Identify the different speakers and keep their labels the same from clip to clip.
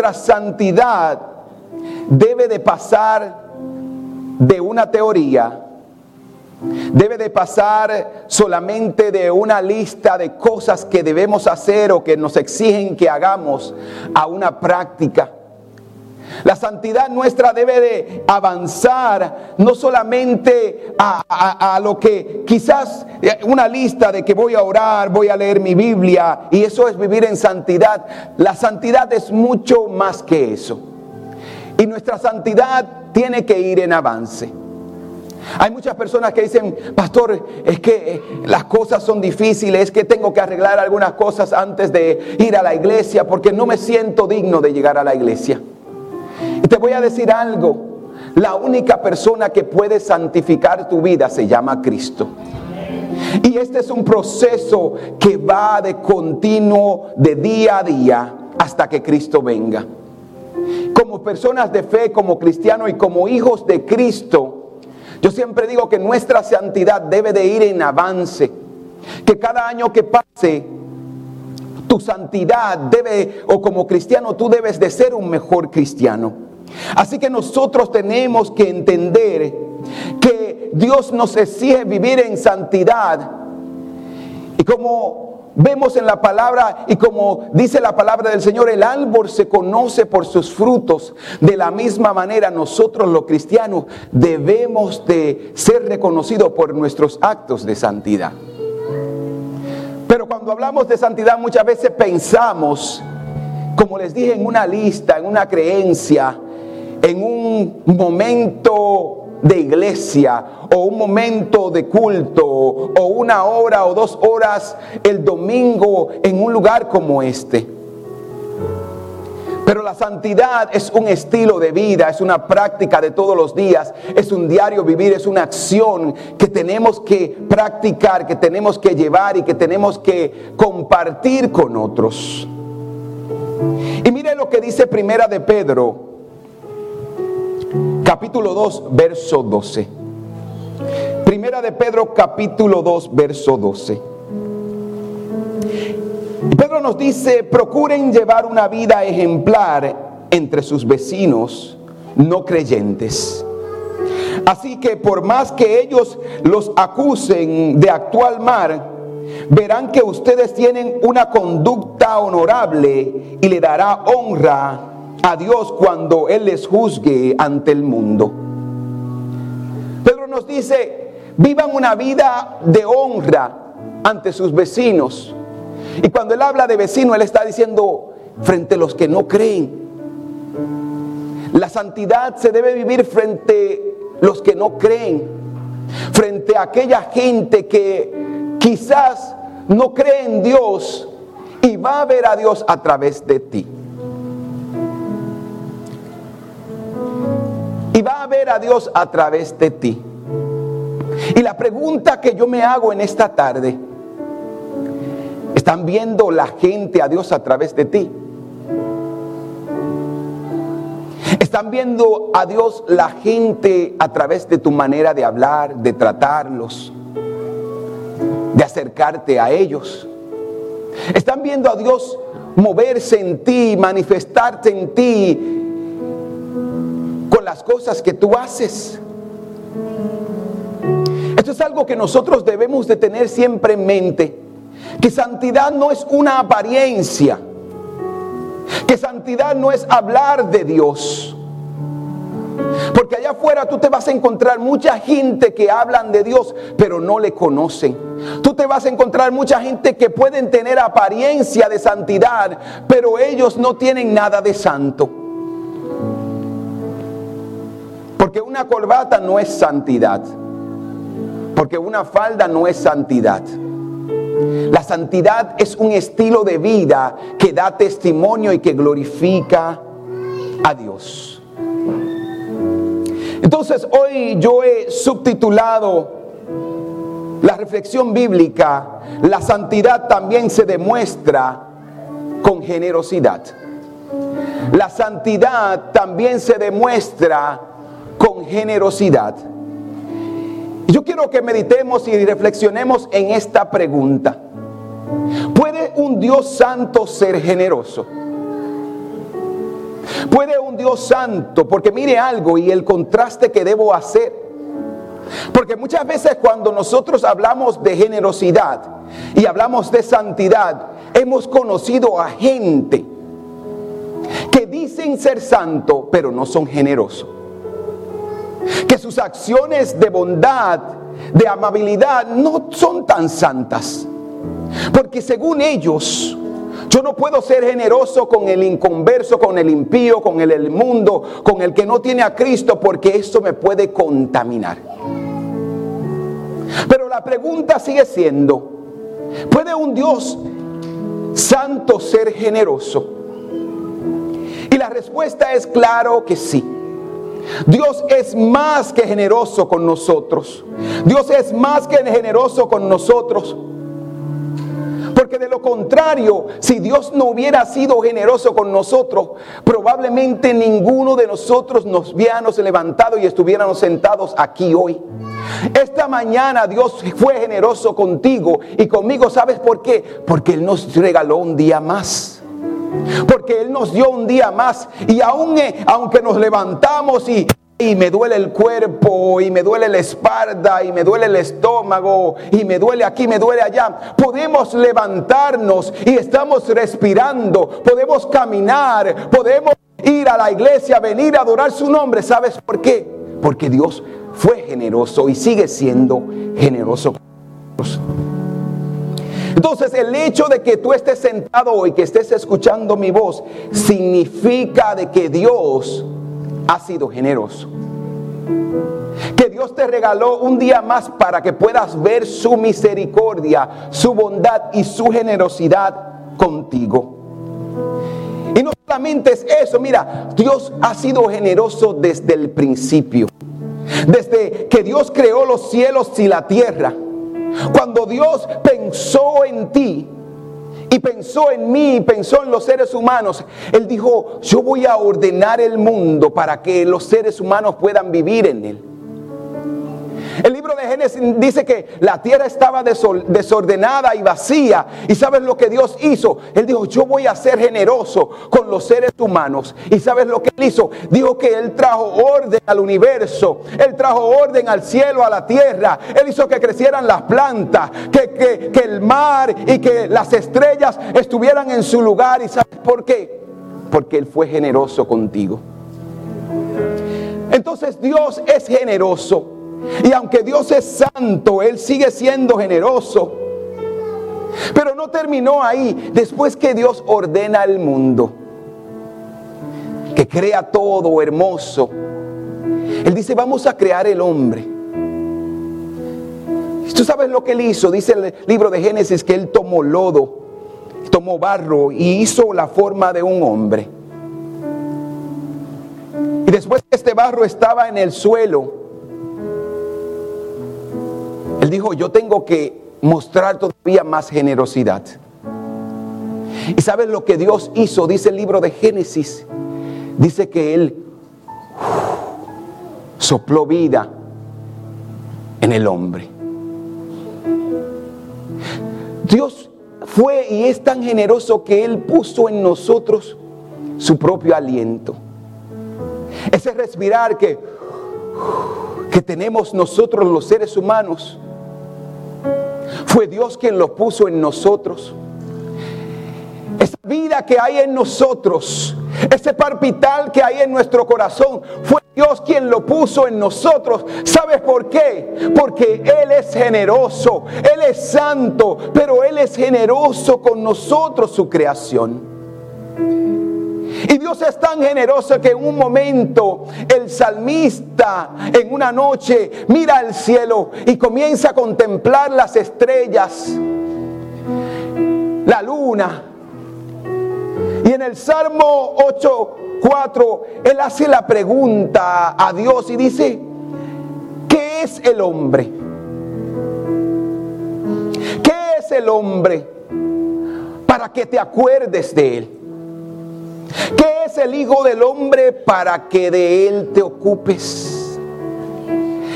Speaker 1: nuestra santidad debe de pasar de una teoría, debe de pasar solamente de una lista de cosas que debemos hacer o que nos exigen que hagamos a una práctica. La santidad nuestra debe de avanzar no solamente a, lo que quizás eh, una lista de que voy a orar, voy a leer mi Biblia y eso es vivir en santidad. La santidad es mucho más que eso. Y nuestra santidad tiene que ir en avance. Hay muchas personas que dicen, pastor, es que eh, las cosas son difíciles, es que tengo que arreglar algunas cosas antes de ir a la iglesia porque no me siento digno de llegar a la iglesia. Y te voy a decir algo, la única persona que puede santificar tu vida se llama Cristo. Y este es un proceso que va de continuo, de día a día, hasta que Cristo venga como personas de fe, como cristianos y como hijos de Cristo, yo siempre digo que nuestra santidad debe de ir en avance. Que cada año que pase, tu santidad debe, o como cristiano, tú debes de ser un mejor cristiano. Así que nosotros tenemos que entender que Dios nos exige vivir en santidad. Y como Vemos en la palabra y como dice la palabra del Señor, el árbol se conoce por sus frutos. De la misma manera nosotros los cristianos debemos de ser reconocidos por nuestros actos de santidad. Cuando hablamos de santidad muchas veces pensamos, como les dije, en una lista, en una creencia, en un momento de iglesia o un momento de culto o una hora o dos horas el domingo en un lugar como este. Pero la santidad es un estilo de vida, es una práctica de todos los días, es un diario vivir, es una acción que tenemos que practicar, que tenemos que llevar y que tenemos que compartir con otros. Y mire lo que dice Primera de Pedro capítulo 2, verso 12. Primera de Pedro, capítulo 2, verso 12. Nos dice, procuren llevar una vida ejemplar entre sus vecinos no creyentes. Así que por más que ellos los acusen de actual mal, verán que ustedes tienen una conducta honorable y le dará honra a Dios cuando Él les juzgue ante el mundo. Pedro nos dice, vivan una vida de honra ante sus vecinos. Y cuando Él habla de vecino, Él está diciendo frente a los que no creen. La santidad se debe vivir frente a los que no creen, frente a aquella gente que quizás no cree en Dios y va a ver a Dios a través de ti. y va a ver a Dios a través de ti. Y la pregunta que yo me hago en esta tarde, ¿están viendo la gente a Dios a través de ti? ¿Están viendo a Dios la gente a través de tu manera de hablar, de tratarlos, de acercarte a ellos? ¿Están viendo a Dios moverse en ti, manifestarse en ti las cosas que tú haces. Esto es algo que nosotros debemos de tener siempre en mente. Que santidad no es una apariencia. Que santidad no es hablar de Dios. Porque allá afuera tú te vas a encontrar mucha gente que hablan de Dios, pero no le conocen. Tú te vas a encontrar mucha gente que pueden tener apariencia de santidad, pero ellos no tienen nada de santo. Porque una corbata no es santidad. Porque una falda no es santidad. La santidad es un estilo de vida que da testimonio y que glorifica a Dios. Entonces hoy yo he subtitulado la reflexión bíblica, la santidad también se demuestra con generosidad. La santidad también se demuestra con generosidad. Yo quiero que meditemos y reflexionemos en esta pregunta. ¿Puede un Dios santo ser generoso? Puede un Dios santo, porque mire algo y el contraste que debo hacer. Porque muchas veces cuando nosotros hablamos de generosidad y hablamos de santidad, hemos conocido a gente que dicen ser santo, pero no son generosos. Que sus acciones de bondad, de amabilidad, no son tan santas. Porque según ellos, yo no puedo ser generoso con el inconverso, con el impío, con el, mundo, con el que no tiene a Cristo, porque esto me puede contaminar. Pero la pregunta sigue siendo, ¿puede un Dios santo ser generoso? Y la respuesta es claro que sí. Dios es más que generoso con nosotros. Dios es más que generoso con nosotros. Porque de lo contrario, si Dios no hubiera sido generoso con nosotros, probablemente ninguno de nosotros nos hubiéramos levantado y estuviéramos sentados aquí hoy. Esta mañana Dios fue generoso contigo y conmigo. ¿Sabes por qué? Porque Él nos regaló un día más. Porque Él nos dio un día más. Y aún, eh, aunque nos levantamos y y me duele el cuerpo, y me duele la espalda, y me duele el estómago, y me duele aquí, me duele allá. Podemos levantarnos y estamos respirando, podemos caminar, podemos ir a la iglesia, venir a adorar su nombre. ¿Sabes por qué? Porque Dios fue generoso y sigue siendo generoso. Entonces el hecho de que tú estés sentado hoy, que estés escuchando mi voz, significa de que Dios ha sido generoso. Que Dios te regaló un día más para que puedas ver su misericordia, su bondad y su generosidad contigo. Y no solamente es eso, mira, Dios ha sido generoso desde el principio. Desde que Dios creó los cielos y la tierra. Cuando Dios pensó en ti, y pensó en mí y pensó en los seres humanos. Él dijo, yo voy a ordenar el mundo para que los seres humanos puedan vivir en él. El libro de Génesis dice que la tierra estaba desordenada y vacía. ¿Y sabes lo que Dios hizo? Él dijo, yo voy a ser generoso con los seres humanos. ¿Y sabes lo que él hizo? Dijo que él trajo orden al universo. Él trajo orden al cielo, a la tierra. Él hizo que crecieran las plantas, que, que el mar y que las estrellas estuvieran en su lugar. ¿Y sabes por qué? Porque él fue generoso contigo. Entonces Dios es generoso. Y aunque Dios es santo, Él sigue siendo generoso. Pero no terminó ahí. Después que Dios ordena el mundo, que crea todo hermoso, Él dice, vamos a crear el hombre. ¿Tú sabes lo que Él hizo? Dice el libro de Génesis que Él tomó lodo, tomó barro y hizo la forma de un hombre. Y después que este barro estaba en el suelo, dijo, yo tengo que mostrar todavía más generosidad. ¿Y sabes lo que Dios hizo? Dice el libro de Génesis. Dice que Él sopló vida en el hombre. Dios fue y es tan generoso que Él puso en nosotros su propio aliento. Ese respirar que, que tenemos nosotros los seres humanos fue Dios quien lo puso en nosotros. Esa vida que hay en nosotros, ese parpital que hay en nuestro corazón, fue Dios quien lo puso en nosotros. ¿Sabes por qué? Porque Él es generoso, Él es santo, pero Él es generoso con nosotros, su creación. Y Dios es tan generoso que en un momento el salmista en una noche mira al cielo y comienza a contemplar las estrellas, la luna. Y en el Salmo 8.4 él hace la pregunta a Dios y dice, ¿qué es el hombre? ¿Qué es el hombre para que te acuerdes de él? ¿Qué es el Hijo del Hombre para que de él te ocupes?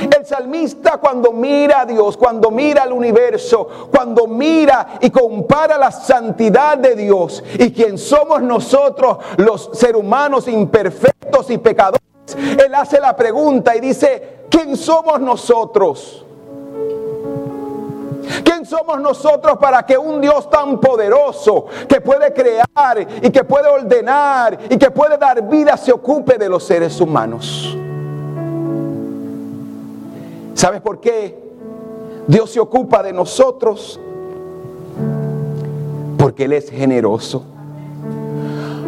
Speaker 1: El salmista cuando mira a Dios, cuando mira al universo, cuando mira y compara la santidad de Dios y quien somos nosotros los seres humanos imperfectos y pecadores, él hace la pregunta y dice, ¿quién somos nosotros? ¿Quién somos nosotros para que un Dios tan poderoso que puede crear y que puede ordenar y que puede dar vida se ocupe de los seres humanos? ¿Sabes por qué Dios se ocupa de nosotros? Porque Él es generoso.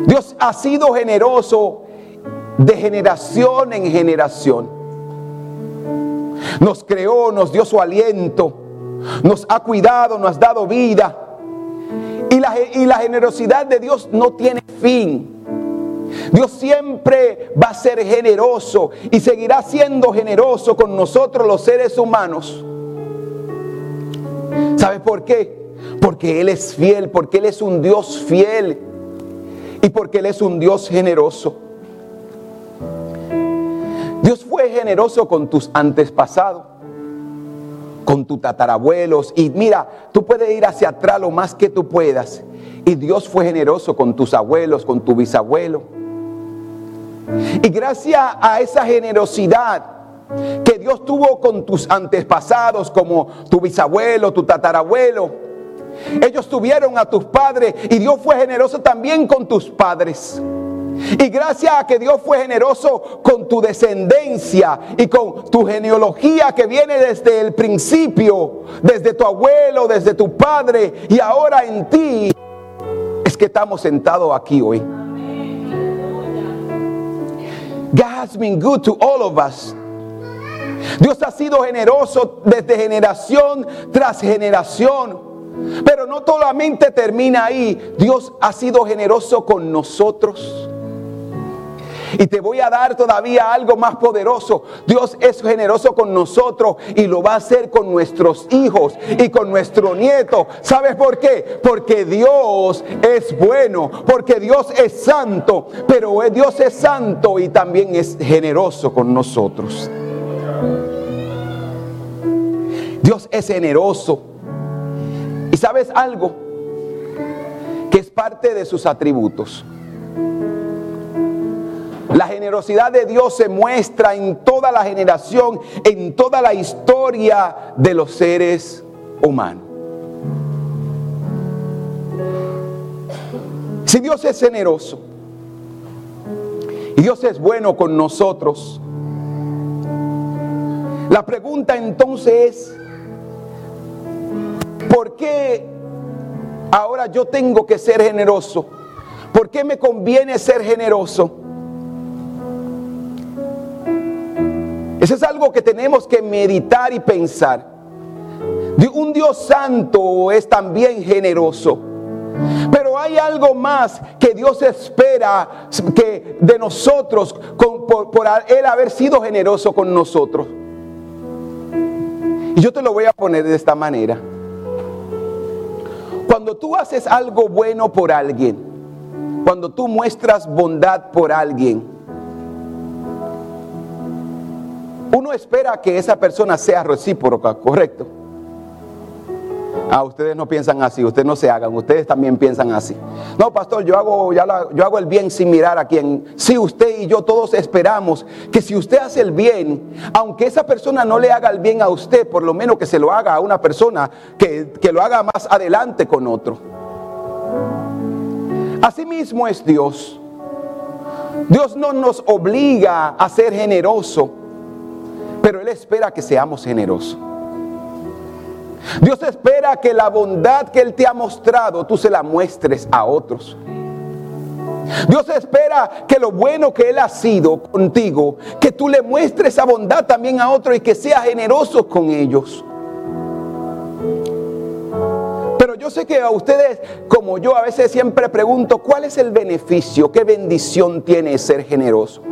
Speaker 1: Dios ha sido generoso de generación en generación. Nos creó, nos dio su aliento nos ha cuidado, nos ha dado vida. Y la, y la generosidad de Dios no tiene fin. Dios siempre va a ser generoso y seguirá siendo generoso con nosotros los seres humanos. ¿Sabe por qué? Porque Él es fiel, porque Él es un Dios fiel y porque Él es un Dios generoso. Dios fue generoso con tus antepasados con tus tatarabuelos. Y mira, tú puedes ir hacia atrás lo más que tú puedas. Y Dios fue generoso con tus abuelos, con tu bisabuelo. Y gracias a esa generosidad que Dios tuvo con tus antepasados, como tu bisabuelo, tu tatarabuelo, ellos tuvieron a tus padres y Dios fue generoso también con tus padres. Y gracias a que Dios fue generoso con tu descendencia y con tu genealogía que viene desde el principio, desde tu abuelo, desde tu padre y ahora en ti, es que estamos sentados aquí hoy. God has been good to all of us. Dios ha sido generoso desde generación tras generación. Pero no solamente termina ahí, Dios ha sido generoso con nosotros. Y te voy a dar todavía algo más poderoso. Dios es generoso con nosotros y lo va a hacer con nuestros hijos y con nuestro nieto. ¿Sabes por qué? Porque Dios es bueno, porque Dios es santo, pero Dios es santo y también es generoso con nosotros. Dios es generoso. ¿Y sabes algo? Que es parte de sus atributos. La generosidad de Dios se muestra en toda la generación, en toda la historia de los seres humanos. Si Dios es generoso y Dios es bueno con nosotros, la pregunta entonces es, ¿por qué ahora yo tengo que ser generoso? ¿Por qué me conviene ser generoso? Eso es algo que tenemos que meditar y pensar. Un Dios santo es también generoso. Pero hay algo más que Dios espera que de nosotros por, por Él haber sido generoso con nosotros. Y yo te lo voy a poner de esta manera. Cuando tú haces algo bueno por alguien, cuando tú muestras bondad por alguien, Uno espera que esa persona sea recíproca, correcto. Ah, ustedes no piensan así, ustedes no se hagan, ustedes también piensan así. No, pastor, yo hago, yo hago el bien sin mirar a quien. Sí, usted y yo todos esperamos que si usted hace el bien, aunque esa persona no le haga el bien a usted, por lo menos que se lo haga a una persona que, que lo haga más adelante con otro. Asimismo es Dios. Dios no nos obliga a ser generoso pero Él espera que seamos generosos. Dios espera que la bondad que Él te ha mostrado, tú se la muestres a otros. Dios espera que lo bueno que Él ha sido contigo, que tú le muestres esa bondad también a otros y que seas generoso con ellos. Pero yo sé que a ustedes, como yo, a veces siempre pregunto, ¿cuál es el beneficio? ¿Qué bendición tiene ser generoso?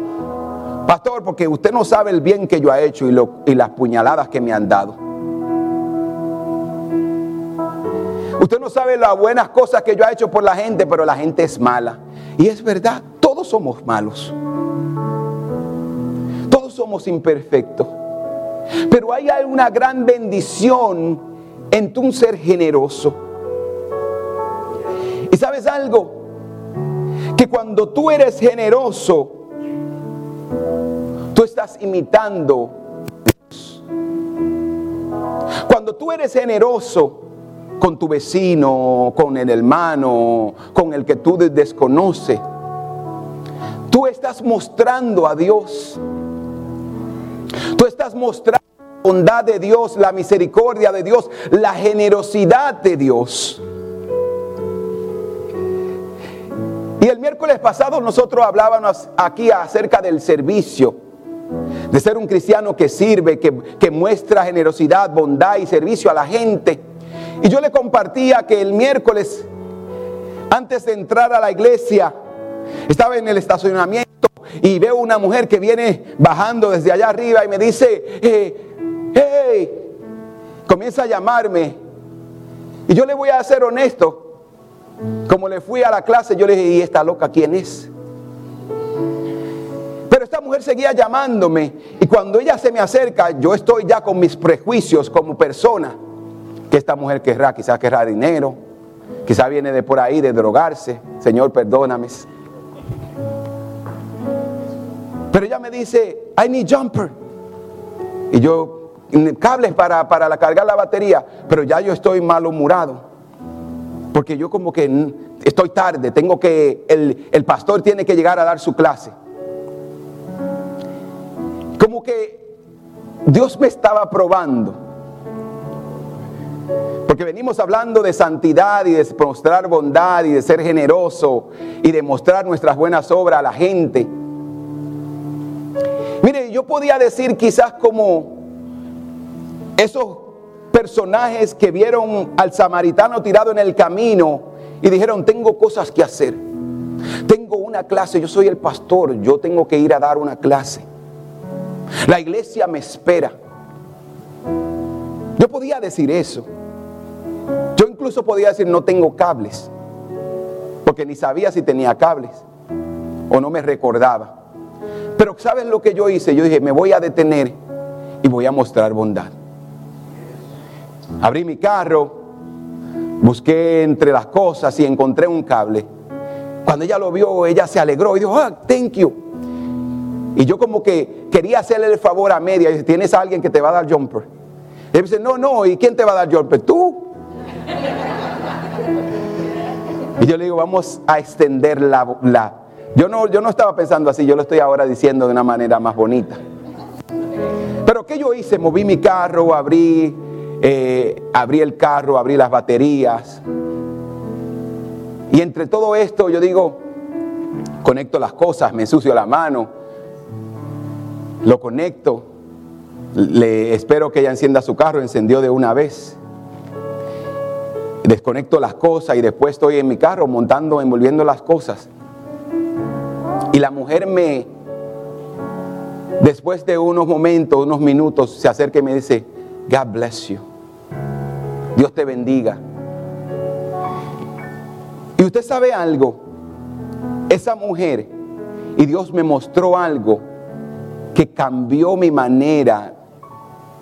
Speaker 1: Pastor, porque usted no sabe el bien que yo he hecho y, las puñaladas que me han dado. Usted no sabe las buenas cosas que yo he hecho por la gente, pero la gente es mala. Y es verdad, todos somos malos. Todos somos imperfectos. Pero hay una gran bendición en tu ser generoso. ¿Y sabes algo? Que cuando tú eres generoso, tú estás imitando Dios. Cuando tú eres generoso con tu vecino, con el hermano, con el que tú desconoces, tú estás mostrando a Dios. Tú estás mostrando la bondad de Dios, la misericordia de Dios, la generosidad de Dios. Y el miércoles pasado nosotros hablábamos aquí acerca del servicio, de ser un cristiano que sirve, que, muestra generosidad, bondad y servicio a la gente. Y yo le compartía que el miércoles, antes de entrar a la iglesia, estaba en el estacionamiento y veo una mujer que viene bajando desde allá arriba y me dice, eh, hey, comienza a llamarme. Y yo le voy a ser honesto. Como le fui a la clase, yo le dije, ¿y esta loca quién es? Esta mujer seguía llamándome y cuando ella se me acerca, yo estoy ya con mis prejuicios como persona, que esta mujer querrá, quizás querrá dinero, quizás viene de por ahí de drogarse, Señor, perdóname. Pero ella me dice, I need jumper. Y yo, cables para, para la, cargar la batería, pero ya yo estoy malhumorado. Porque yo como que estoy tarde, tengo que, el, el pastor tiene que llegar a dar su clase. Como que Dios me estaba probando. Porque venimos hablando de santidad y de mostrar bondad y de ser generoso y de mostrar nuestras buenas obras a la gente. Mire, yo podía decir quizás como esos personajes que vieron al samaritano tirado en el camino y dijeron, tengo cosas que hacer. Tengo una clase, yo soy el pastor, yo tengo que ir a dar una clase. La iglesia me espera. Yo podía decir eso. Yo incluso podía decir, no tengo cables, porque ni sabía si tenía cables o no me recordaba. Pero ¿sabes lo que yo hice? Yo dije, me voy a detener y voy a mostrar bondad. Abrí mi carro, busqué entre las cosas y encontré un cable. Cuando ella lo vio, ella se alegró y dijo, ah, thank you. Y yo como que quería hacerle el favor a media. Y dice, ¿tienes a alguien que te va a dar jumper? Y él dice, no, no, ¿y quién te va a dar jumper? Tú. Y yo le digo, vamos a extender la, la, yo no, yo no estaba pensando así, yo lo estoy ahora diciendo de una manera más bonita. Pero ¿qué yo hice? Moví mi carro, abrí, eh, abrí el carro, abrí las baterías. Y entre todo esto yo digo, conecto las cosas, me ensucio la mano, lo conecto, le espero que ella encienda su carro, encendió de una vez. Desconecto las cosas y después estoy en mi carro montando, envolviendo las cosas. Y la mujer me, después de unos momentos, unos minutos, se acerca y me dice, God bless you. Dios te bendiga. Y usted sabe algo, esa mujer, y Dios me mostró algo que cambió mi manera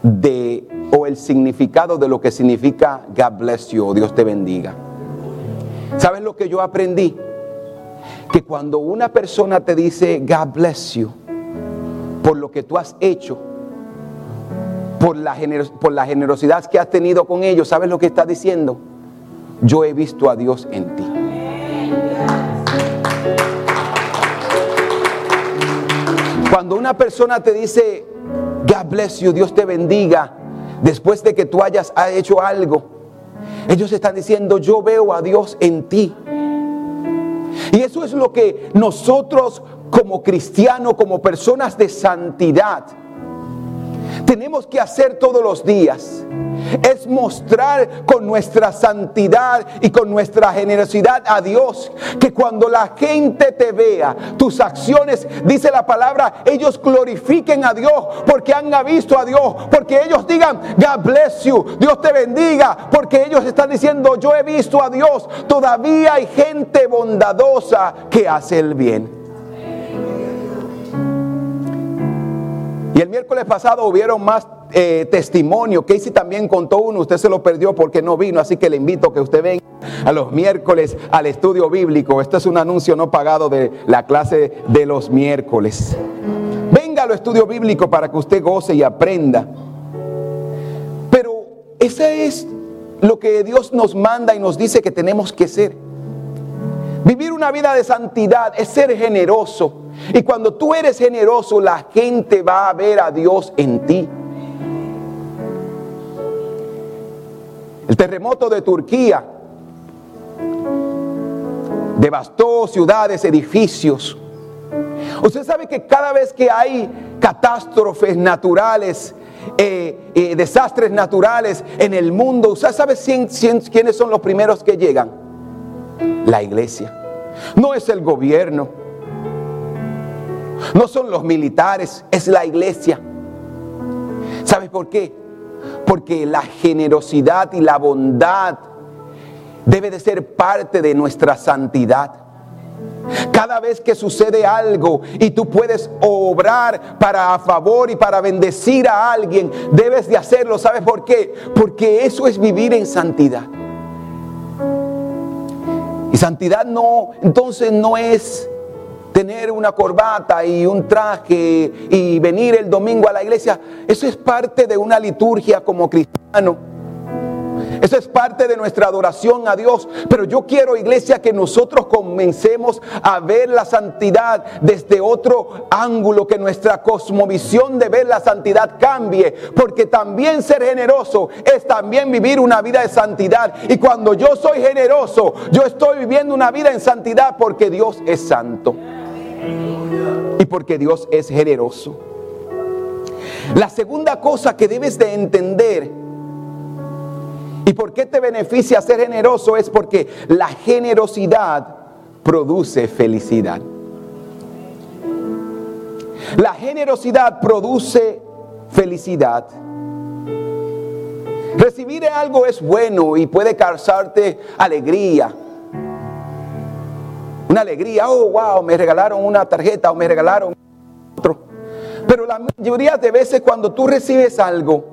Speaker 1: de, o el significado de lo que significa God bless you, Dios te bendiga. ¿Sabes lo que yo aprendí? que cuando una persona te dice, God bless you, por lo que tú has hecho, por la, por la generosidad que has tenido con ellos, ¿sabes lo que está diciendo? Yo he visto a Dios en ti. Cuando una persona te dice, God bless you, Dios te bendiga, después de que tú hayas hecho algo, ellos están diciendo, yo veo a Dios en ti. Y eso es lo que nosotros como cristianos, como personas de santidad, tenemos que hacer todos los días es mostrar con nuestra santidad y con nuestra generosidad a Dios. Que cuando la gente te vea, tus acciones, dice la palabra, ellos glorifiquen a Dios porque han visto a Dios. Porque ellos digan, God bless you, Dios te bendiga. Porque ellos están diciendo, yo he visto a Dios. Todavía hay gente bondadosa que hace el bien. Y el miércoles pasado hubieron más eh, testimonio. Casey también contó uno, usted se lo perdió porque no vino, así que le invito a que usted venga a los miércoles al estudio bíblico. Este es un anuncio no pagado de la clase de los miércoles. Venga al estudio bíblico para que usted goce y aprenda. Pero ese es lo que Dios nos manda y nos dice que tenemos que ser. Vivir una vida de santidad es ser generoso. Y cuando tú eres generoso, la gente va a ver a Dios en ti. El terremoto de Turquía devastó ciudades, edificios. Usted sabe que cada vez que hay catástrofes naturales, eh, eh, desastres naturales en el mundo, ¿usted sabe quiénes son los primeros que llegan? La iglesia. No es el gobierno. No son los militares, es la iglesia. ¿Sabes por qué? Porque la generosidad y la bondad debe de ser parte de nuestra santidad. Cada vez que sucede algo y tú puedes obrar para a favor y para bendecir a alguien, debes de hacerlo. ¿Sabes por qué? Porque eso es vivir en santidad. Y santidad no, entonces no es tener una corbata y un traje y venir el domingo a la iglesia. Eso es parte de una liturgia como cristiano. Eso es parte de nuestra adoración a Dios. Pero yo quiero, iglesia, que nosotros comencemos a ver la santidad desde otro ángulo, que nuestra cosmovisión de ver la santidad cambie. Porque también ser generoso es también vivir una vida de santidad. Y cuando yo soy generoso, yo estoy viviendo una vida en santidad porque Dios es santo. Y porque Dios es generoso. La segunda cosa que debes de entender ¿Y por qué te beneficia ser generoso? Es porque la generosidad produce felicidad. La generosidad produce felicidad. Recibir algo es bueno y puede causarte alegría. Una alegría, oh, wow, me regalaron una tarjeta o me regalaron otro. Pero la mayoría de veces cuando tú recibes algo,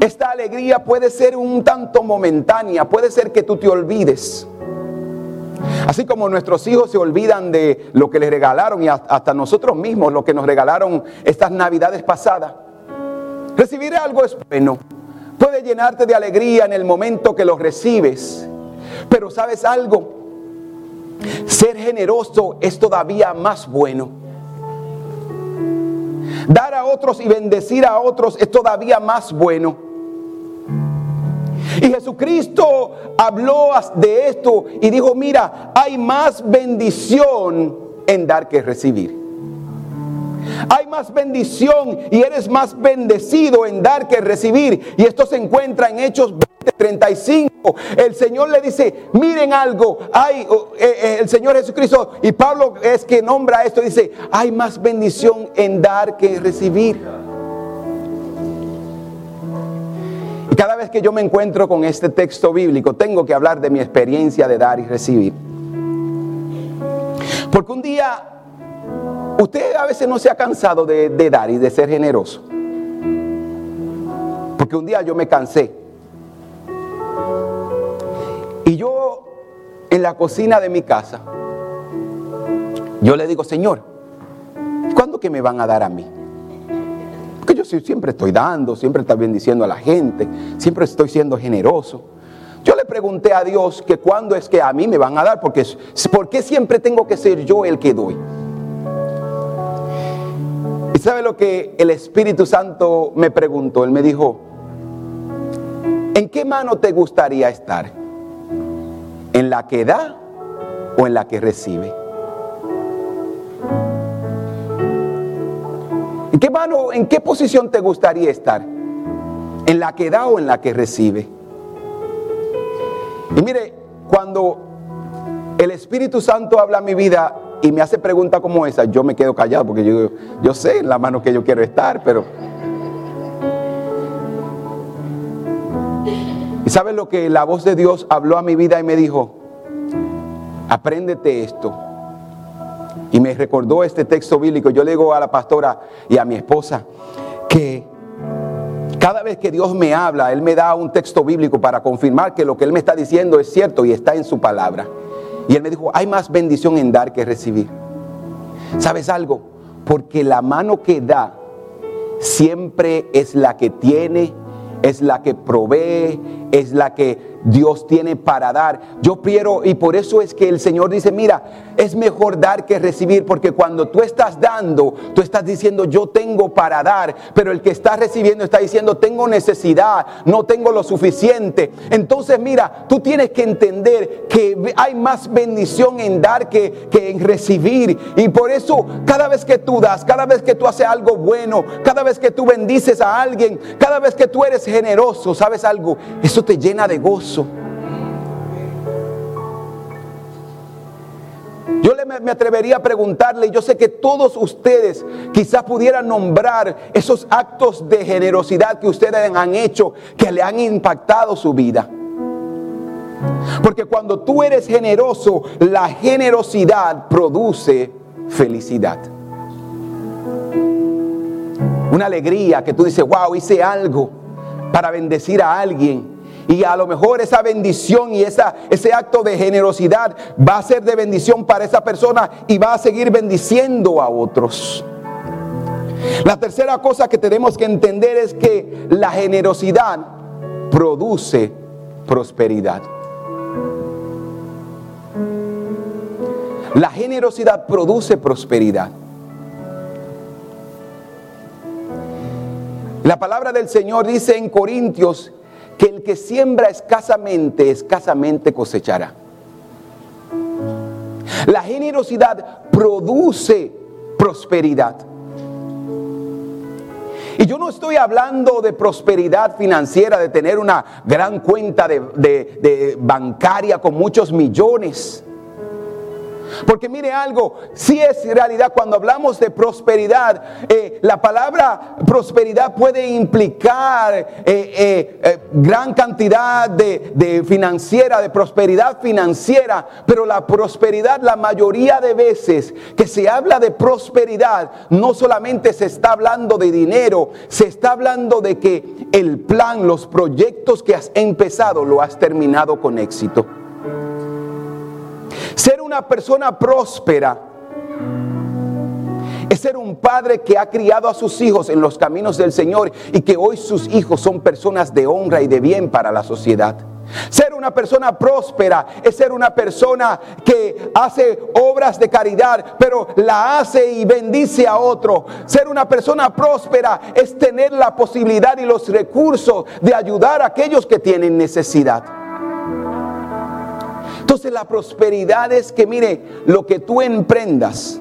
Speaker 1: esta alegría puede ser un tanto momentánea, puede ser que tú te olvides. Así como nuestros hijos se olvidan de lo que les regalaron y hasta nosotros mismos lo que nos regalaron estas navidades pasadas. Recibir algo es bueno. Puede llenarte de alegría en el momento que lo recibes. Pero sabes algo, ser generoso es todavía más bueno. Dar a otros y bendecir a otros es todavía más bueno. Y Jesucristo habló de esto y dijo, mira, hay más bendición en dar que recibir. Hay más bendición y eres más bendecido en dar que recibir. Y esto se encuentra en Hechos 35. El Señor le dice, miren algo, hay oh, eh, eh, el Señor Jesucristo y Pablo es que nombra esto, dice, hay más bendición en dar que recibir. cada vez que yo me encuentro con este texto bíblico, tengo que hablar de mi experiencia de dar y recibir. Porque un día, usted a veces no se ha cansado de, dar y de ser generoso. Porque un día yo me cansé. Y yo en la cocina de mi casa, yo le digo, Señor, ¿cuándo que me van a dar a mí? Porque yo siempre estoy dando, siempre estoy bendiciendo a la gente, siempre estoy siendo generoso. Yo le pregunté a Dios que cuándo es que a mí me van a dar, porque ¿por qué siempre tengo que ser yo el que doy? ¿Y sabe lo que el Espíritu Santo me preguntó? Él me dijo, ¿en qué mano te gustaría estar? ¿En la que da o en la que recibe? ¿En qué mano, en qué posición te gustaría estar? ¿En la que da o en la que recibe? Y mire, cuando el Espíritu Santo habla a mi vida y me hace preguntas como esa, yo me quedo callado porque yo, yo sé en la mano que yo quiero estar, pero... ¿Y sabes lo que la voz de Dios habló a mi vida y me dijo? Apréndete esto y me recordó este texto bíblico. Yo le digo a la pastora y a mi esposa que cada vez que Dios me habla, Él me da un texto bíblico para confirmar que lo que Él me está diciendo es cierto y está en su palabra. Y Él me dijo, hay más bendición en dar que recibir. ¿Sabes algo? Porque la mano que da siempre es la que tiene, es la que provee, es la que Dios tiene para dar. Yo quiero, y por eso es que el Señor dice, mira, es mejor dar que recibir, porque cuando tú estás dando, tú estás diciendo, yo tengo para dar, pero el que está recibiendo está diciendo, tengo necesidad, no tengo lo suficiente. Entonces, mira, tú tienes que entender que hay más bendición en dar que, que en recibir. Y por eso, cada vez que tú das, cada vez que tú haces algo bueno, cada vez que tú bendices a alguien, cada vez que tú eres generoso, ¿sabes algo? Eso te llena de gozo. Yo me atrevería a preguntarle, yo sé que todos ustedes quizás pudieran nombrar esos actos de generosidad que ustedes han hecho, que le han impactado su vida. Porque cuando tú eres generoso, la generosidad produce felicidad. Una alegría que tú dices, wow, hice algo para bendecir a alguien y a lo mejor esa bendición y esa, ese acto de generosidad va a ser de bendición para esa persona y va a seguir bendiciendo a otros. La tercera cosa que tenemos que entender es que la generosidad produce prosperidad. La generosidad produce prosperidad. La palabra del Señor dice en Corintios que el que siembra escasamente, escasamente cosechará. La generosidad produce prosperidad. Y yo no estoy hablando de prosperidad financiera, de tener una gran cuenta de, de bancaria con muchos millones. Porque mire algo, si es realidad cuando hablamos de prosperidad, eh, la palabra prosperidad puede implicar eh, eh, gran cantidad de, financiera, de prosperidad financiera, pero la prosperidad la mayoría de veces que se habla de prosperidad, no solamente se está hablando de dinero, se está hablando de que el plan, los proyectos que has empezado, lo has terminado con éxito. Ser una persona próspera es ser un padre que ha criado a sus hijos en los caminos del Señor y que hoy sus hijos son personas de honra y de bien para la sociedad. Ser una persona próspera es ser una persona que hace obras de caridad, pero la hace y bendice a otro. Ser una persona próspera es tener la posibilidad y los recursos de ayudar a aquellos que tienen necesidad. Entonces la prosperidad es que, mire, lo que tú emprendas,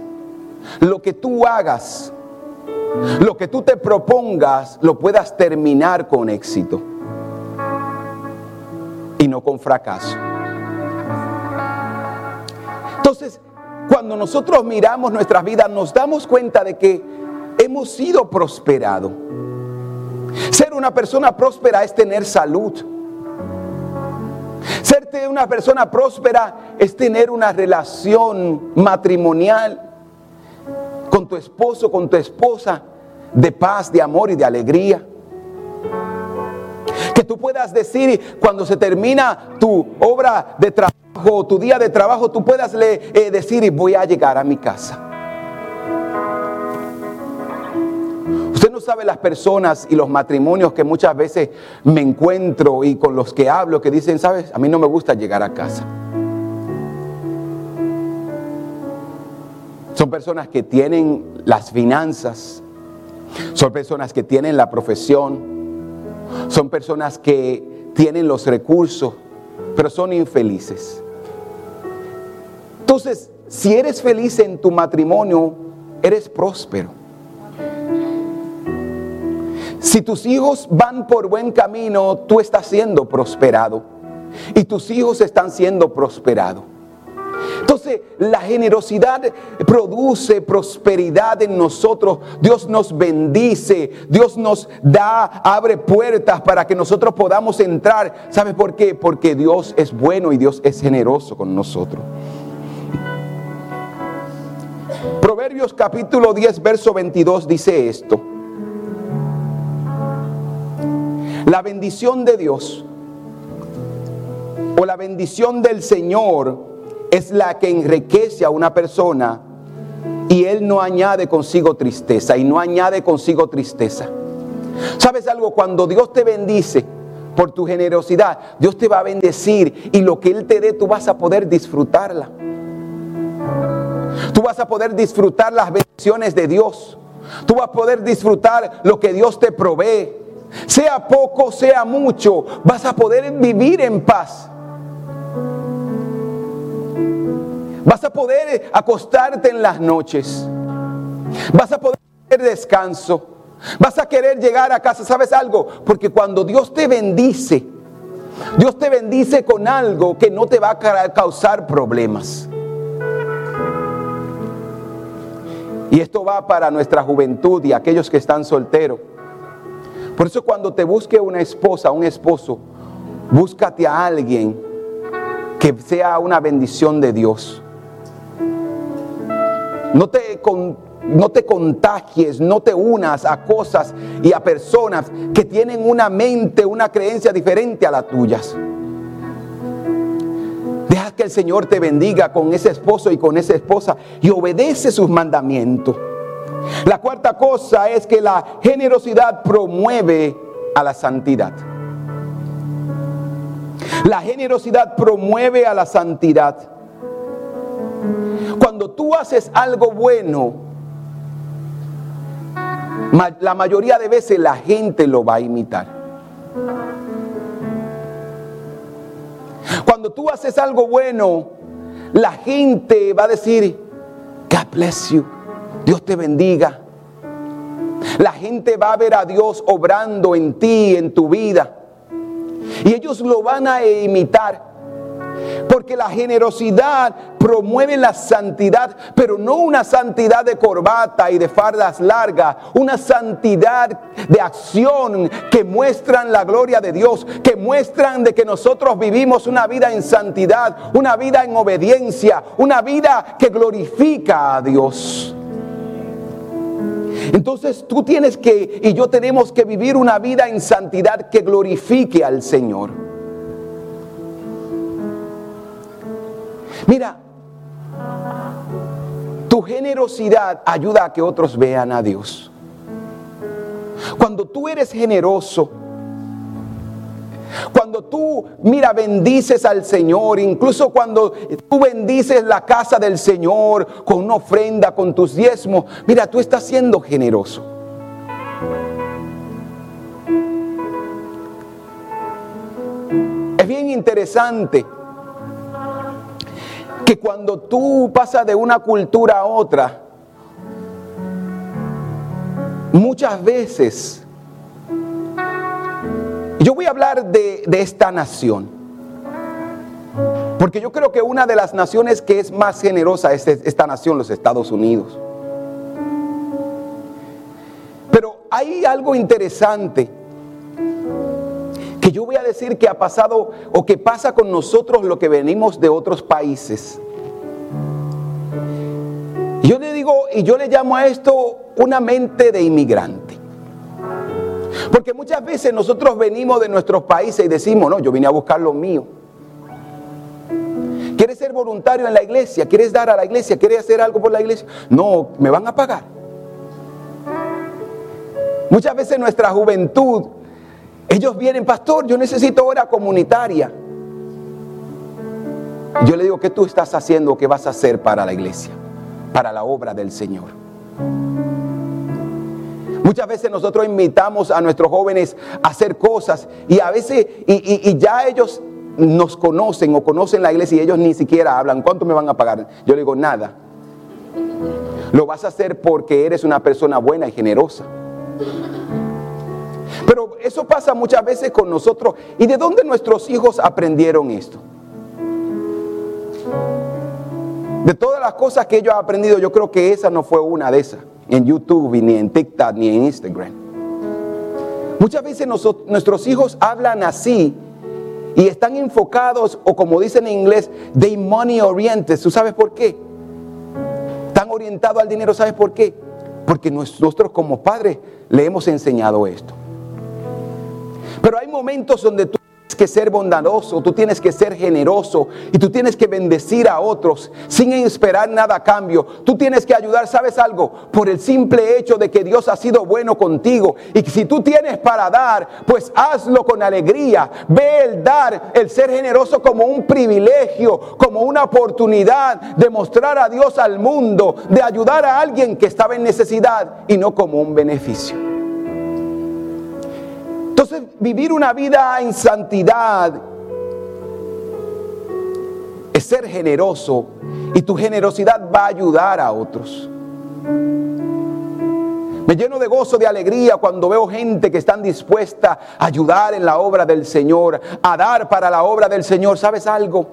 Speaker 1: lo que tú hagas, lo que tú te propongas, lo puedas terminar con éxito y no con fracaso. Entonces, cuando nosotros miramos nuestras vidas, nos damos cuenta de que hemos sido prosperados. Ser una persona próspera es tener salud. Serte una persona próspera es tener una relación matrimonial con tu esposo, con tu esposa, de paz, de amor y de alegría. Que tú puedas decir cuando se termina tu obra de trabajo, tu día de trabajo, tú puedas eh, decir, voy a llegar a mi casa. Usted no sabe las personas y los matrimonios que muchas veces me encuentro y con los que hablo que dicen, sabes, a mí no me gusta llegar a casa. Son personas que tienen las finanzas, son personas que tienen la profesión, son personas que tienen los recursos, pero son infelices. Entonces, si eres feliz en tu matrimonio, eres próspero. Si tus hijos van por buen camino, tú estás siendo prosperado. Y tus hijos están siendo prosperados. Entonces, la generosidad produce prosperidad en nosotros. Dios nos bendice, Dios nos da, abre puertas para que nosotros podamos entrar. ¿Sabes por qué? Porque Dios es bueno y Dios es generoso con nosotros. Proverbios capítulo 10, verso 22 dice esto. La bendición de Dios o la bendición del Señor es la que enriquece a una persona y Él no añade consigo tristeza y no añade consigo tristeza. ¿Sabes algo? Cuando Dios te bendice por tu generosidad, Dios te va a bendecir y lo que Él te dé tú vas a poder disfrutarla. Tú vas a poder disfrutar las bendiciones de Dios. Tú vas a poder disfrutar lo que Dios te provee. Sea poco, sea mucho, vas a poder vivir en paz. Vas a poder acostarte en las noches. Vas a poder tener descanso. Vas a querer llegar a casa, ¿sabes algo? Porque cuando Dios te bendice, Dios te bendice con algo que no te va a causar problemas. Y esto va para nuestra juventud y aquellos que están solteros. Por eso cuando te busque una esposa, un esposo, búscate a alguien que sea una bendición de Dios. No te, no te contagies, no te unas a cosas y a personas que tienen una mente, una creencia diferente a las tuyas. Deja que el Señor te bendiga con ese esposo y con esa esposa y obedece sus mandamientos. La cuarta cosa es que la generosidad promueve a la santidad. La generosidad promueve a la santidad. Cuando tú haces algo bueno, la mayoría de veces la gente lo va a imitar. Cuando tú haces algo bueno, la gente va a decir, God bless you, Dios te bendiga. La gente va a ver a Dios obrando en ti, en tu vida. Y ellos lo van a imitar. Porque la generosidad promueve la santidad, pero no una santidad de corbata y de fardas largas, una santidad de acción que muestran la gloria de Dios, que muestran de que nosotros vivimos una vida en santidad, una vida en obediencia, una vida que glorifica a Dios. Entonces tú tienes que, y yo tenemos que vivir una vida en santidad que glorifique al Señor. Mira, tu generosidad ayuda a que otros vean a Dios. Cuando tú eres generoso, cuando tú, mira, bendices al Señor, incluso cuando tú bendices la casa del Señor con una ofrenda, con tus diezmos, mira, tú estás siendo generoso. Es bien interesante que cuando tú pasas de una cultura a otra, muchas veces, yo voy a hablar de, esta nación, porque yo creo que una de las naciones que es más generosa es esta nación, los Estados Unidos. Pero hay algo interesante que yo voy a decir que ha pasado o que pasa con nosotros lo que venimos de otros países. Yo le digo, y yo le llamo a esto una mente de inmigrante. Porque muchas veces nosotros venimos de nuestros países y decimos, no, yo vine a buscar lo mío. ¿Quieres ser voluntario en la iglesia? ¿Quieres dar a la iglesia? ¿Quieres hacer algo por la iglesia? No, me van a pagar. Muchas veces nuestra juventud ellos vienen, pastor, yo necesito hora comunitaria. Yo le digo, ¿qué tú estás haciendo? ¿Qué vas a hacer para la iglesia? Para la obra del Señor. Muchas veces nosotros invitamos a nuestros jóvenes a hacer cosas y a veces, y, ya ellos nos conocen o conocen la iglesia y ellos ni siquiera hablan, ¿cuánto me van a pagar? Yo le digo, nada. Lo vas a hacer porque eres una persona buena y generosa. Pero eso pasa muchas veces con nosotros. ¿Y de dónde nuestros hijos aprendieron esto? De todas las cosas que ellos han aprendido, yo creo que esa no fue una de esas. En YouTube, ni en TikTok, ni en Instagram. Muchas veces nuestros hijos hablan así y están enfocados, o como dicen en inglés, they money oriented. ¿Tú sabes por qué? Están orientados al dinero, ¿sabes por qué? Porque nosotros como padres le hemos enseñado esto. Pero hay momentos donde tú que ser bondadoso, tú tienes que ser generoso y tú tienes que bendecir a otros sin esperar nada a cambio. Tú tienes que ayudar, ¿sabes algo? Por el simple hecho de que Dios ha sido bueno contigo y si tú tienes para dar, pues hazlo con alegría. Ve el dar, el ser generoso como un privilegio, como una oportunidad de mostrar a Dios al mundo, de ayudar a alguien que estaba en necesidad y no como un beneficio. Entonces, vivir una vida en santidad es ser generoso y tu generosidad va a ayudar a otros. Me lleno de gozo, de alegría cuando veo gente que están dispuesta a ayudar en la obra del Señor, a dar para la obra del Señor. ¿Sabes algo?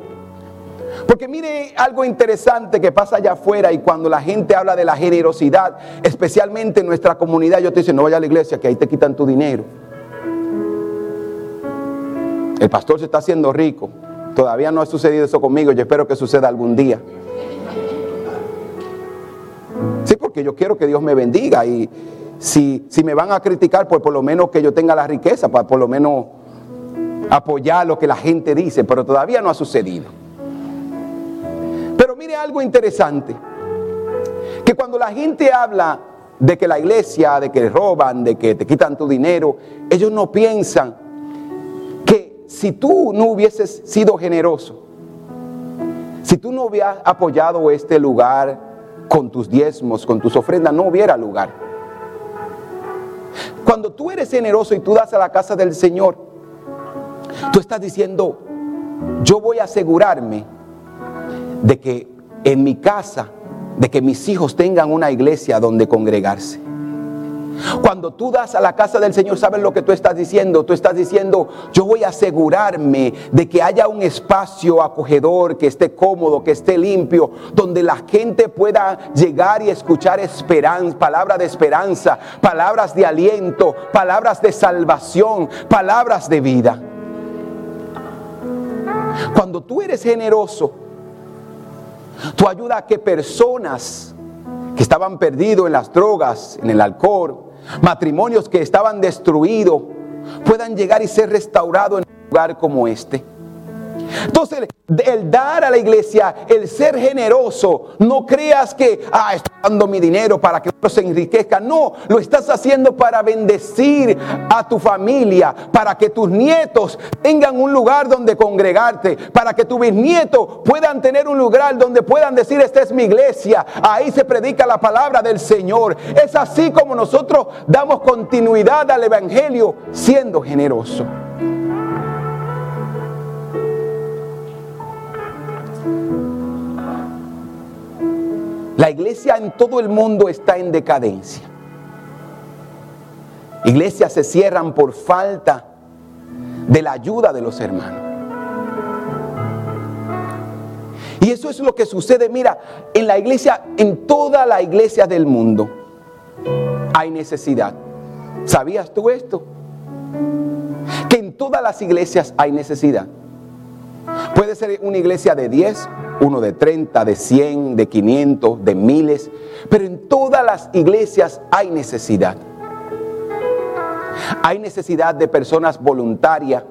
Speaker 1: Porque mire algo interesante que pasa allá afuera y cuando la gente habla de la generosidad, especialmente en nuestra comunidad, yo te digo, no vaya a la iglesia que ahí te quitan tu dinero. El pastor se está haciendo rico. Todavía no ha sucedido eso conmigo. Yo espero que suceda algún día. Sí, porque yo quiero que Dios me bendiga. Y si, si me van a criticar, pues por lo menos que yo tenga la riqueza para por lo menos apoyar lo que la gente dice. Pero todavía no ha sucedido. Pero mire algo interesante. Que cuando la gente habla de que la iglesia, de que roban, de que te quitan tu dinero, ellos no piensan si tú no hubieses sido generoso, si tú no hubieras apoyado este lugar con tus diezmos, con tus ofrendas, no hubiera lugar. Cuando tú eres generoso y tú das a la casa del Señor, tú estás diciendo, yo voy a asegurarme de que en mi casa, de que mis hijos tengan una iglesia donde congregarse. Cuando tú das a la casa del Señor, ¿sabes lo que tú estás diciendo? Tú estás diciendo, yo voy a asegurarme de que haya un espacio acogedor, que esté cómodo, que esté limpio, donde la gente pueda llegar y escuchar esperanza, palabras de esperanza, palabras de aliento, palabras de salvación, palabras de vida. Cuando tú eres generoso, tú ayudas a que personas que estaban perdidos en las drogas, en el alcohol, matrimonios que estaban destruidos, puedan llegar y ser restaurados en un lugar como este. Entonces, el dar a la iglesia, el ser generoso, no creas que, ah, estoy dando mi dinero para que otros se enriquezcan. No, lo estás haciendo para bendecir a tu familia, para que tus nietos tengan un lugar donde congregarte, para que tus bisnietos puedan tener un lugar donde puedan decir, esta es mi iglesia, ahí se predica la palabra del Señor. Es así como nosotros damos continuidad al Evangelio siendo generoso. La iglesia en todo el mundo está en decadencia. Iglesias se cierran por falta de la ayuda de los hermanos. Y eso es lo que sucede, mira, en la iglesia, en toda la iglesia del mundo, hay necesidad. ¿Sabías tú esto? Que en todas las iglesias hay necesidad. Puede ser una iglesia de 10, uno de 30, de 100, de 500, de miles, pero en todas las iglesias hay necesidad. Hay necesidad de personas voluntarias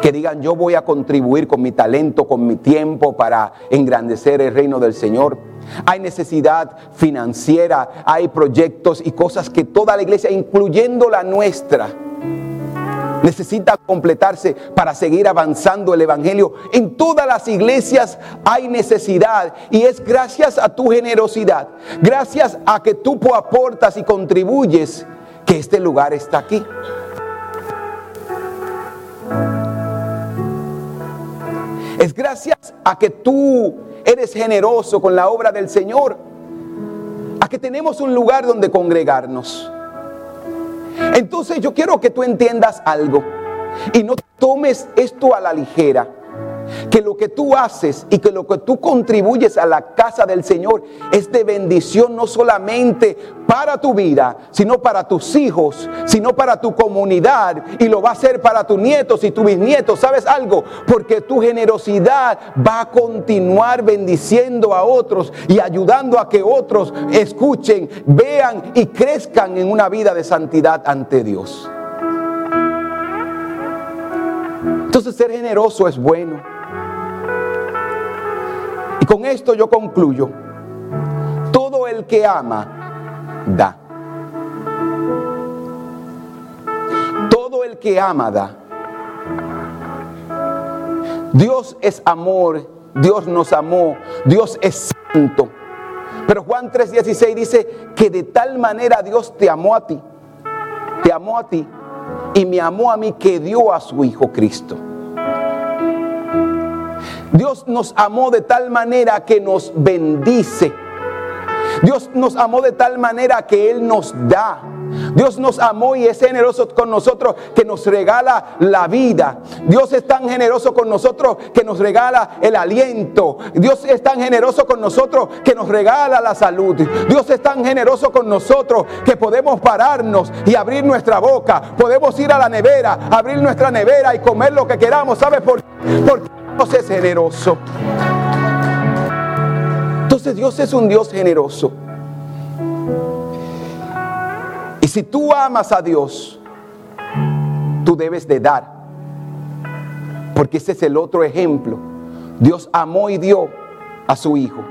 Speaker 1: que digan yo voy a contribuir con mi talento, con mi tiempo para engrandecer el reino del Señor. Hay necesidad financiera, hay proyectos y cosas que toda la iglesia, incluyendo la nuestra, necesita completarse para seguir avanzando el Evangelio. En todas las iglesias hay necesidad y es gracias a tu generosidad, gracias a que tú aportas y contribuyes que este lugar está aquí. Es gracias a que tú eres generoso con la obra del Señor, a que tenemos un lugar donde congregarnos. Entonces yo quiero que tú entiendas algo. Y no tomes esto a la ligera que lo que tú haces y que lo que tú contribuyes a la casa del Señor es de bendición no solamente para tu vida, sino para tus hijos, sino para tu comunidad y lo va a hacer para tus nietos y tus bisnietos. ¿Sabes algo? Porque tu generosidad va a continuar bendiciendo a otros y ayudando a que otros escuchen, vean y crezcan en una vida de santidad ante Dios. Entonces ser generoso es bueno. Con esto yo concluyo. Todo el que ama, da. Todo el que ama, da. Dios es amor, Dios nos amó, Dios es santo. Pero Juan 3:16 dice que de tal manera Dios te amó a ti, te amó a ti y me amó a mí que dio a su Hijo Cristo. Dios nos amó de tal manera que nos bendice. Dios nos amó de tal manera que Él nos da. Dios nos amó y es generoso con nosotros que nos regala la vida. Dios es tan generoso con nosotros que nos regala el aliento. Dios es tan generoso con nosotros que nos regala la salud. Dios es tan generoso con nosotros que podemos pararnos y abrir nuestra boca. Podemos ir a la nevera, abrir nuestra nevera y comer lo que queramos. ¿Sabes por qué? Dios es generoso. Entonces Dios es un Dios generoso. Y si tú amas a Dios, tú debes de dar. Porque ese es el otro ejemplo. Dios amó y dio a su Hijo.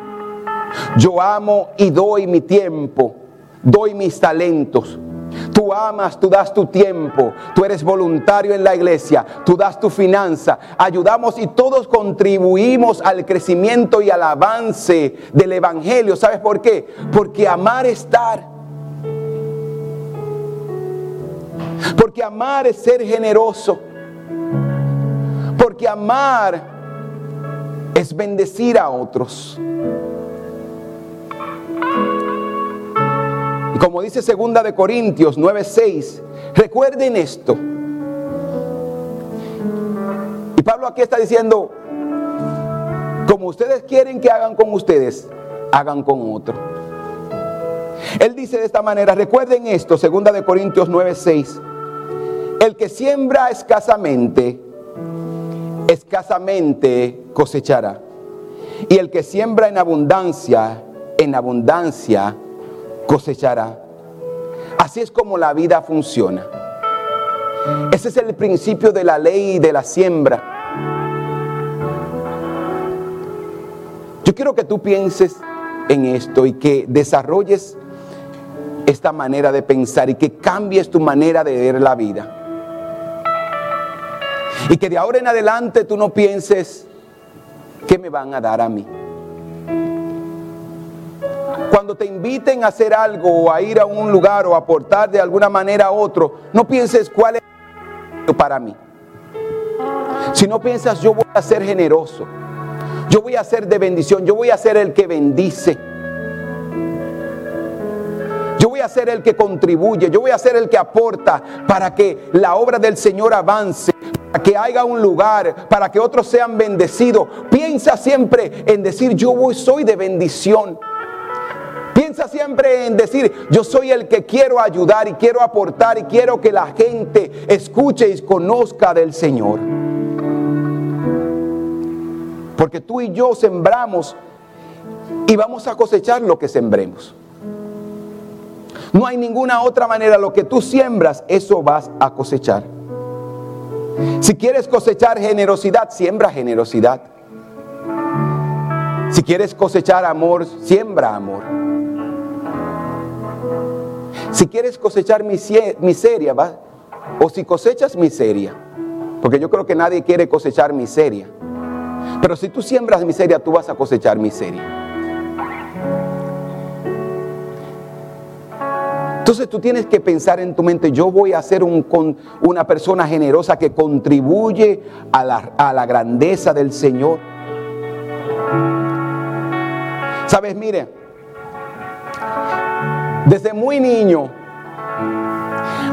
Speaker 1: Yo amo y doy mi tiempo, doy mis talentos. Tú amas, tú das tu tiempo, tú eres voluntario en la iglesia, tú das tu finanza, ayudamos y todos contribuimos al crecimiento y al avance del Evangelio. ¿Sabes por qué? Porque amar es dar. Porque amar es ser generoso. Porque amar es bendecir a otros. Como dice segunda de Corintios 9:6, recuerden esto. Y Pablo aquí está diciendo, como ustedes quieren que hagan con ustedes, hagan con otro. Él dice de esta manera, recuerden esto, segunda de Corintios 9:6. El que siembra escasamente, escasamente cosechará. Y el que siembra en abundancia, en abundancia cosechará. Así es como la vida funciona. Ese es el principio de la ley de la siembra. Yo quiero que tú pienses en esto y que desarrolles esta manera de pensar y que cambies tu manera de ver la vida. Y que de ahora en adelante tú no pienses, ¿qué me van a dar a mí? Cuando te inviten a hacer algo o a ir a un lugar o a aportar de alguna manera a otro, no pienses cuál es para mí. Si no piensas, yo voy a ser generoso, yo voy a ser de bendición, yo voy a ser el que bendice. Yo voy a ser el que contribuye, yo voy a ser el que aporta para que la obra del Señor avance, para que haya un lugar, para que otros sean bendecidos. Piensa siempre en decir, yo voy, soy de bendición. Piensa siempre en decir, yo soy el que quiero ayudar y quiero aportar y quiero que la gente escuche y conozca del Señor. Porque tú y yo sembramos y vamos a cosechar lo que sembremos. No hay ninguna otra manera. Lo que tú siembras, eso vas a cosechar. Si quieres cosechar generosidad, siembra generosidad. Si quieres cosechar amor, siembra amor. Si quieres cosechar miseria, ¿va? o si cosechas miseria, porque yo creo que nadie quiere cosechar miseria. Pero si tú siembras miseria, tú vas a cosechar miseria. Entonces tú tienes que pensar en tu mente, yo voy a ser un, una persona generosa que contribuye a la, a la grandeza del Señor. Sabes, mire, desde muy niño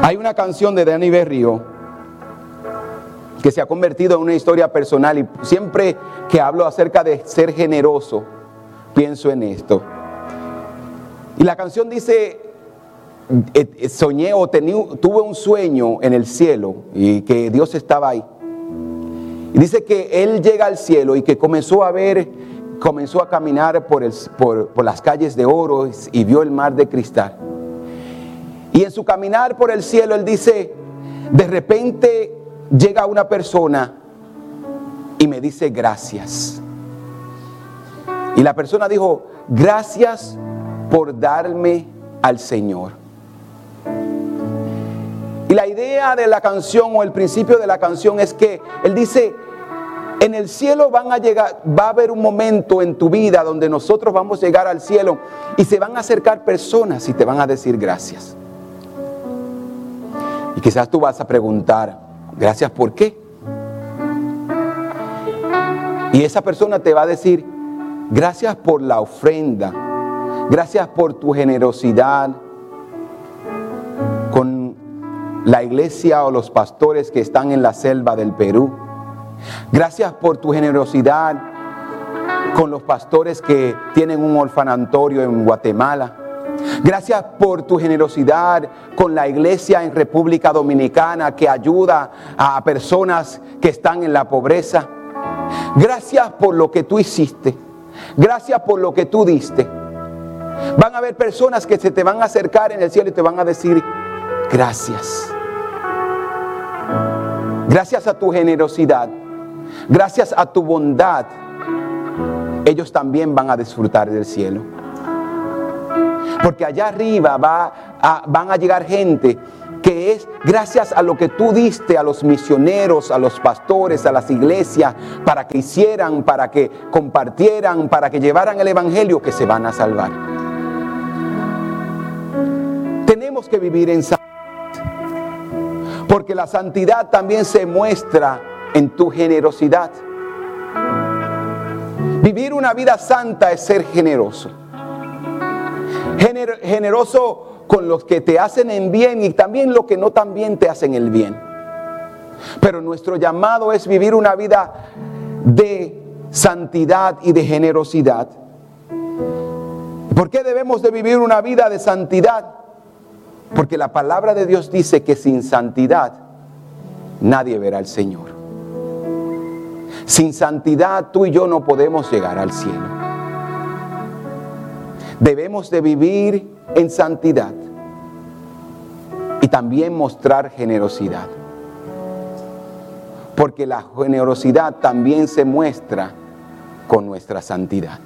Speaker 1: hay una canción de Danny Berrio que se ha convertido en una historia personal y siempre que hablo acerca de ser generoso, pienso en esto. Y la canción dice, eh, eh, soñé o tuve un sueño en el cielo y que Dios estaba ahí. Y dice que él llega al cielo y que comenzó a ver, comenzó a caminar por, el, por, por las calles de oro y vio el mar de cristal. Y en su caminar por el cielo, él dice, de repente llega una persona y me dice gracias. Y la persona dijo, gracias por darme al Señor. Y la idea de la canción o el principio de la canción es que Él dice, en el cielo van a llegar, va a haber un momento en tu vida donde nosotros vamos a llegar al cielo y se van a acercar personas y te van a decir gracias. Y quizás tú vas a preguntar, gracias por qué. Y esa persona te va a decir, gracias por la ofrenda, gracias por tu generosidad con la iglesia o los pastores que están en la selva del Perú. Gracias por tu generosidad con los pastores que tienen un orfanatorio en Guatemala. Gracias por tu generosidad con la iglesia en República Dominicana que ayuda a personas que están en la pobreza. Gracias por lo que tú hiciste. Gracias por lo que tú diste. Van a haber personas que se te van a acercar en el cielo y te van a decir gracias. Gracias a tu generosidad. Gracias a tu bondad. Ellos también van a disfrutar del cielo. Porque allá arriba va van a llegar gente que es gracias a lo que tú diste a los misioneros, a los pastores, a las iglesias, para que hicieran, para que compartieran, para que llevaran el Evangelio, que se van a salvar. Tenemos que vivir en santidad, porque la santidad también se muestra en tu generosidad. Vivir una vida santa es ser generoso. generoso con los que te hacen en bien y también los que no también te hacen el bien. Pero nuestro llamado es vivir una vida de santidad y de generosidad. ¿Por qué debemos de vivir una vida de santidad? Porque la palabra de Dios dice que sin santidad nadie verá al Señor. Sin santidad tú y yo no podemos llegar al cielo. Debemos de vivir en santidad y también mostrar generosidad. Porque la generosidad también se muestra con nuestra santidad.